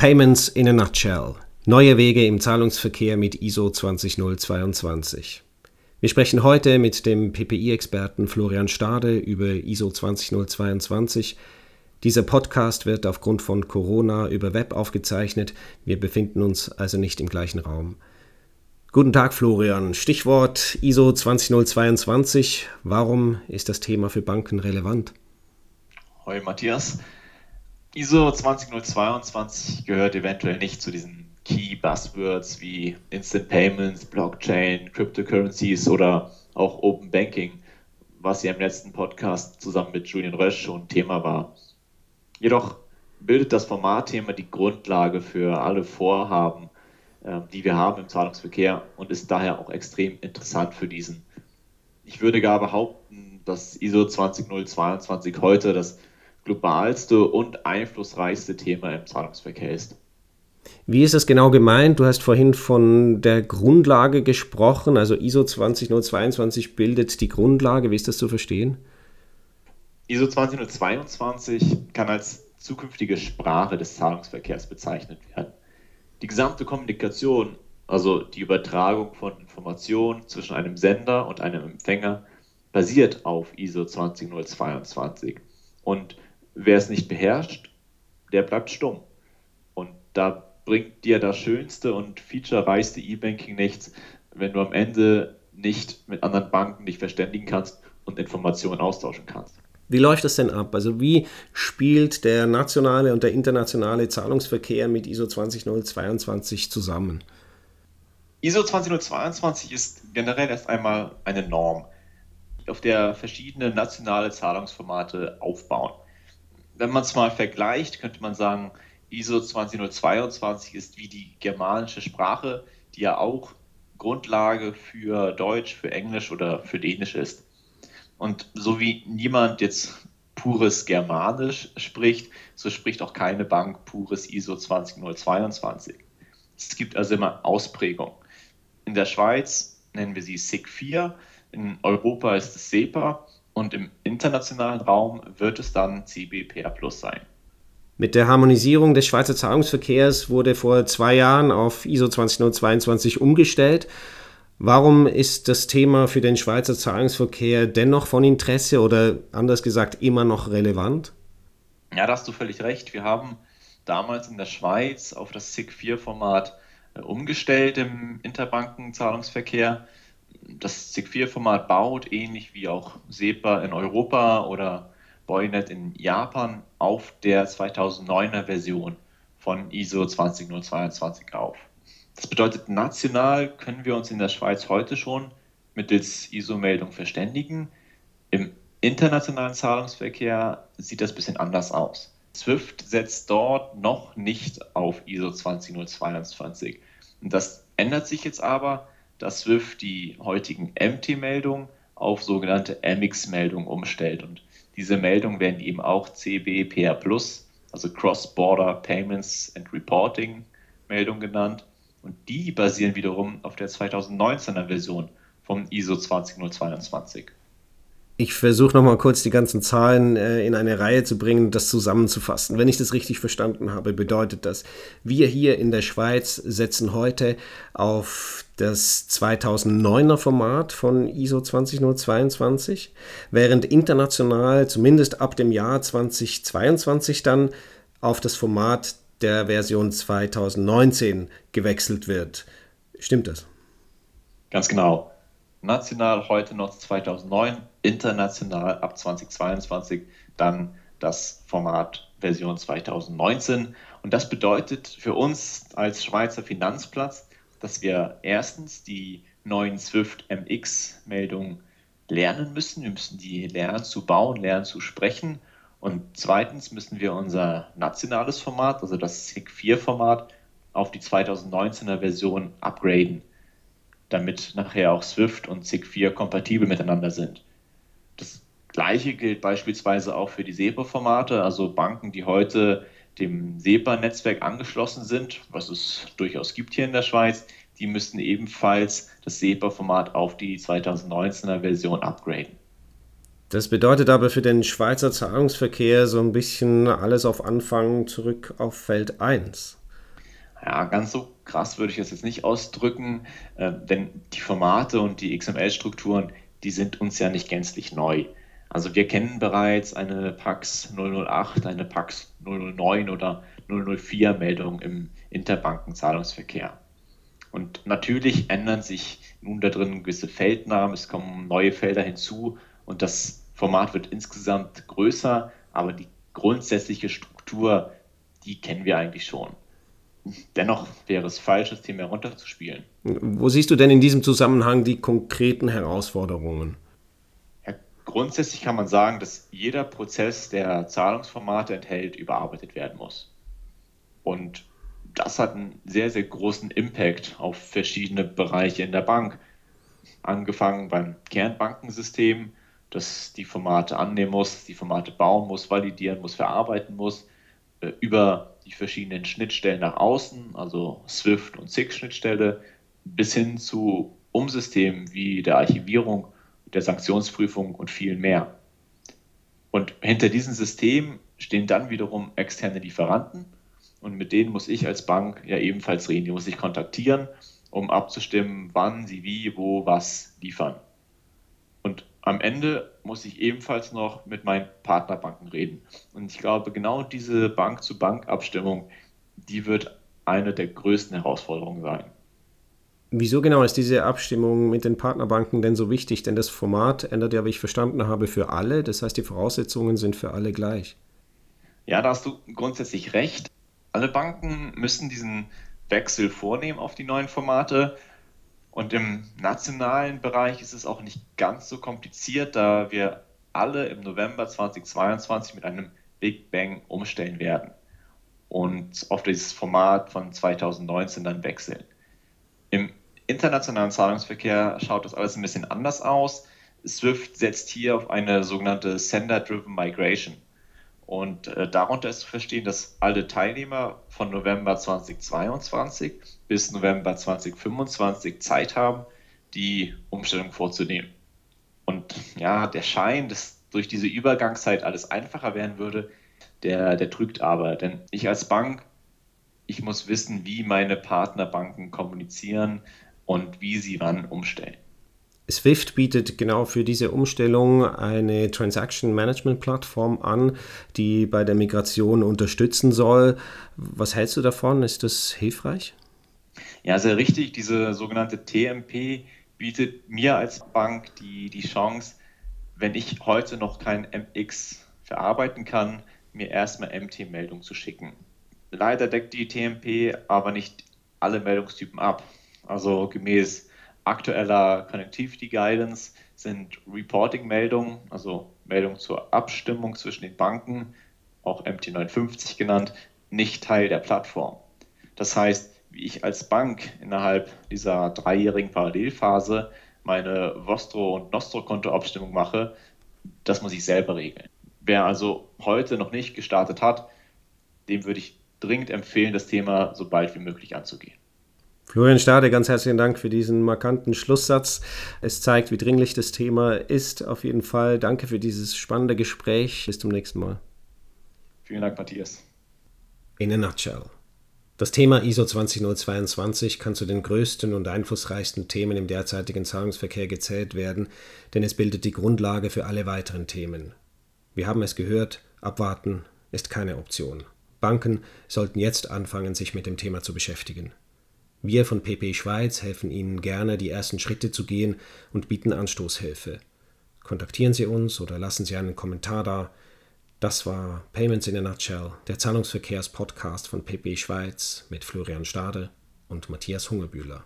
Payments in a Nutshell. Neue Wege im Zahlungsverkehr mit ISO 20022. Wir sprechen heute mit dem PPI-Experten Florian Stade über ISO 20022. Dieser Podcast wird aufgrund von Corona über Web aufgezeichnet. Wir befinden uns also nicht im gleichen Raum. Guten Tag, Florian. Stichwort ISO 20022. Warum ist das Thema für Banken relevant? Hoi, Matthias. ISO 20022 gehört eventuell nicht zu diesen Key Buzzwords wie Instant Payments, Blockchain, Cryptocurrencies oder auch Open Banking, was ja im letzten Podcast zusammen mit Julian Rösch schon Thema war. Jedoch bildet das Formatthema die Grundlage für alle Vorhaben, ähm, die wir haben im Zahlungsverkehr und ist daher auch extrem interessant für diesen. Ich würde gar behaupten, dass ISO 20022 heute das globalste und einflussreichste Thema im Zahlungsverkehr ist. Wie ist das genau gemeint? Du hast vorhin von der Grundlage gesprochen, also ISO 20022 bildet die Grundlage. Wie ist das zu verstehen? ISO 20022 kann als zukünftige Sprache des Zahlungsverkehrs bezeichnet werden. Die gesamte Kommunikation, also die Übertragung von Informationen zwischen einem Sender und einem Empfänger, basiert auf ISO 20022. Und wer es nicht beherrscht, der bleibt stumm. Und da bringt dir das schönste und featurereichste E-Banking nichts, wenn du am Ende nicht mit anderen Banken dich verständigen kannst und Informationen austauschen kannst. Wie läuft das denn ab? Also wie spielt der nationale und der internationale Zahlungsverkehr mit ISO 20022 zusammen? ISO 20022 ist generell erst einmal eine Norm, auf der verschiedene nationale Zahlungsformate aufbauen wenn man es mal vergleicht, könnte man sagen, ISO 20022 ist wie die germanische Sprache, die ja auch Grundlage für Deutsch, für Englisch oder für Dänisch ist. Und so wie niemand jetzt pures Germanisch spricht, so spricht auch keine Bank pures ISO 20022. Es gibt also immer Ausprägungen. In der Schweiz nennen wir sie SIG 4, in Europa ist es SEPA und im internationalen Raum wird es dann CBPR Plus sein. Mit der Harmonisierung des Schweizer Zahlungsverkehrs wurde vor zwei Jahren auf ISO 20022 umgestellt. Warum ist das Thema für den Schweizer Zahlungsverkehr dennoch von Interesse oder anders gesagt immer noch relevant? Ja, da hast du völlig recht. Wir haben damals in der Schweiz auf das SIG-4-Format äh, umgestellt im Interbankenzahlungsverkehr das SIG-4-Format baut, ähnlich wie auch SEPA in Europa oder Boynet in Japan, auf der 2009er Version von ISO 20022 auf. Das bedeutet, national können wir uns in der Schweiz heute schon mittels ISO-Meldung verständigen. Im internationalen Zahlungsverkehr sieht das ein bisschen anders aus. SWIFT setzt dort noch nicht auf ISO 20022. Und das ändert sich jetzt aber, dass Swift die heutigen MT-Meldungen auf sogenannte MX-Meldungen umstellt. Und diese Meldungen werden eben auch CBPR Plus, also Cross-Border Payments and Reporting Meldung genannt. Und die basieren wiederum auf der 2019er Version vom ISO 20022. Ich versuche nochmal kurz die ganzen Zahlen äh, in eine Reihe zu bringen, das zusammenzufassen. Wenn ich das richtig verstanden habe, bedeutet das, wir hier in der Schweiz setzen heute auf das 2009er Format von ISO 20022, während international zumindest ab dem Jahr 2022 dann auf das Format der Version 2019 gewechselt wird. Stimmt das? Ganz genau. National heute noch 2009, international ab 2022 dann das Format Version 2019. Und das bedeutet für uns als Schweizer Finanzplatz, dass wir erstens die neuen Swift MX Meldungen lernen müssen. Wir müssen die lernen zu bauen, lernen zu sprechen. Und zweitens müssen wir unser nationales Format, also das SIG 4 Format, auf die 2019er Version upgraden, damit nachher auch Swift und SIG 4 kompatibel miteinander sind. Das gleiche gilt beispielsweise auch für die SEPA-Formate, also Banken, die heute dem SEPA-Netzwerk angeschlossen sind, was es durchaus gibt hier in der Schweiz, die müssten ebenfalls das SEPA-Format auf die 2019er Version upgraden. Das bedeutet aber für den Schweizer Zahlungsverkehr so ein bisschen alles auf Anfang zurück auf Feld 1. Ja, ganz so krass würde ich das jetzt nicht ausdrücken, äh, denn die Formate und die XML-Strukturen, die sind uns ja nicht gänzlich neu. Also wir kennen bereits eine PAX 008, eine PAX 009 oder 004 Meldung im Interbankenzahlungsverkehr. Und natürlich ändern sich nun da drin gewisse Feldnamen, es kommen neue Felder hinzu und das Format wird insgesamt größer, aber die grundsätzliche Struktur, die kennen wir eigentlich schon. Dennoch wäre es falsch, das Thema herunterzuspielen. Wo siehst du denn in diesem Zusammenhang die konkreten Herausforderungen? Ja, grundsätzlich kann man sagen, dass jeder Prozess, der Zahlungsformate enthält, überarbeitet werden muss. Und das hat einen sehr, sehr großen Impact auf verschiedene Bereiche in der Bank. Angefangen beim Kernbankensystem, das die Formate annehmen muss, die Formate bauen muss, validieren muss, verarbeiten muss, äh, über die verschiedenen Schnittstellen nach außen, also Swift und SIG-Schnittstelle, bis hin zu Umsystemen wie der Archivierung, der Sanktionsprüfung und viel mehr. Und hinter diesen Systemen stehen dann wiederum externe Lieferanten und mit denen muss ich als Bank ja ebenfalls reden. Die muss ich kontaktieren, um abzustimmen, wann sie wie, wo, was liefern. Und am Ende muss ich ebenfalls noch mit meinen Partnerbanken reden. Und ich glaube, genau diese Bank-zu-Bank-Abstimmung, die wird eine der größten Herausforderungen sein. Wieso genau ist diese Abstimmung mit den Partnerbanken denn so wichtig? Denn das Format ändert ja, wie ich verstanden habe, für alle. Das heißt, die Voraussetzungen sind für alle gleich. Ja, da hast du grundsätzlich recht. Alle Banken müssen diesen Wechsel vornehmen auf die neuen Formate. Und im nationalen Bereich ist es auch nicht ganz so kompliziert, da wir alle im November 2022 mit einem Big Bang umstellen werden und auf dieses Format von 2019 dann wechseln. Im internationalen Zahlungsverkehr schaut das alles ein bisschen anders aus. Swift setzt hier auf eine sogenannte Sender-Driven Migration. Und äh, darunter ist zu verstehen, dass alle Teilnehmer von November 2022 bis November 2025 Zeit haben, die Umstellung vorzunehmen. Und ja, der Schein, dass durch diese Übergangszeit alles einfacher werden würde, der, der trügt aber. Denn ich als Bank, ich muss wissen, wie meine Partnerbanken kommunizieren und wie sie wann umstellen. Swift bietet genau für diese Umstellung eine Transaction Management Plattform an, die bei der Migration unterstützen soll. Was hältst du davon? Ist das hilfreich? Ja, sehr richtig. Diese sogenannte TMP bietet mir als Bank die, die Chance, wenn ich heute noch kein MX verarbeiten kann, mir erstmal MT-Meldung zu schicken. Leider deckt die TMP aber nicht alle Meldungstypen ab. Also gemäß aktueller Connectivity Guidance sind Reporting-Meldungen, also Meldungen zur Abstimmung zwischen den Banken, auch MT59 genannt, nicht Teil der Plattform. Das heißt, wie ich als Bank innerhalb dieser dreijährigen Parallelphase meine Vostro- und Nostro-Kontoabstimmung mache, das muss ich selber regeln. Wer also heute noch nicht gestartet hat, dem würde ich dringend empfehlen, das Thema so bald wie möglich anzugehen. Florian Stade, ganz herzlichen Dank für diesen markanten Schlusssatz. Es zeigt, wie dringlich das Thema ist. Auf jeden Fall danke für dieses spannende Gespräch. Bis zum nächsten Mal. Vielen Dank, Matthias. In a nutshell. Das Thema ISO 20022 kann zu den größten und einflussreichsten Themen im derzeitigen Zahlungsverkehr gezählt werden, denn es bildet die Grundlage für alle weiteren Themen. Wir haben es gehört, abwarten ist keine Option. Banken sollten jetzt anfangen, sich mit dem Thema zu beschäftigen. Wir von PP Schweiz helfen Ihnen gerne, die ersten Schritte zu gehen und bieten Anstoßhilfe. Kontaktieren Sie uns oder lassen Sie einen Kommentar da. Das war Payments in a Nutshell, der Zahlungsverkehrs-Podcast von PP Schweiz mit Florian Stade und Matthias Hungerbühler.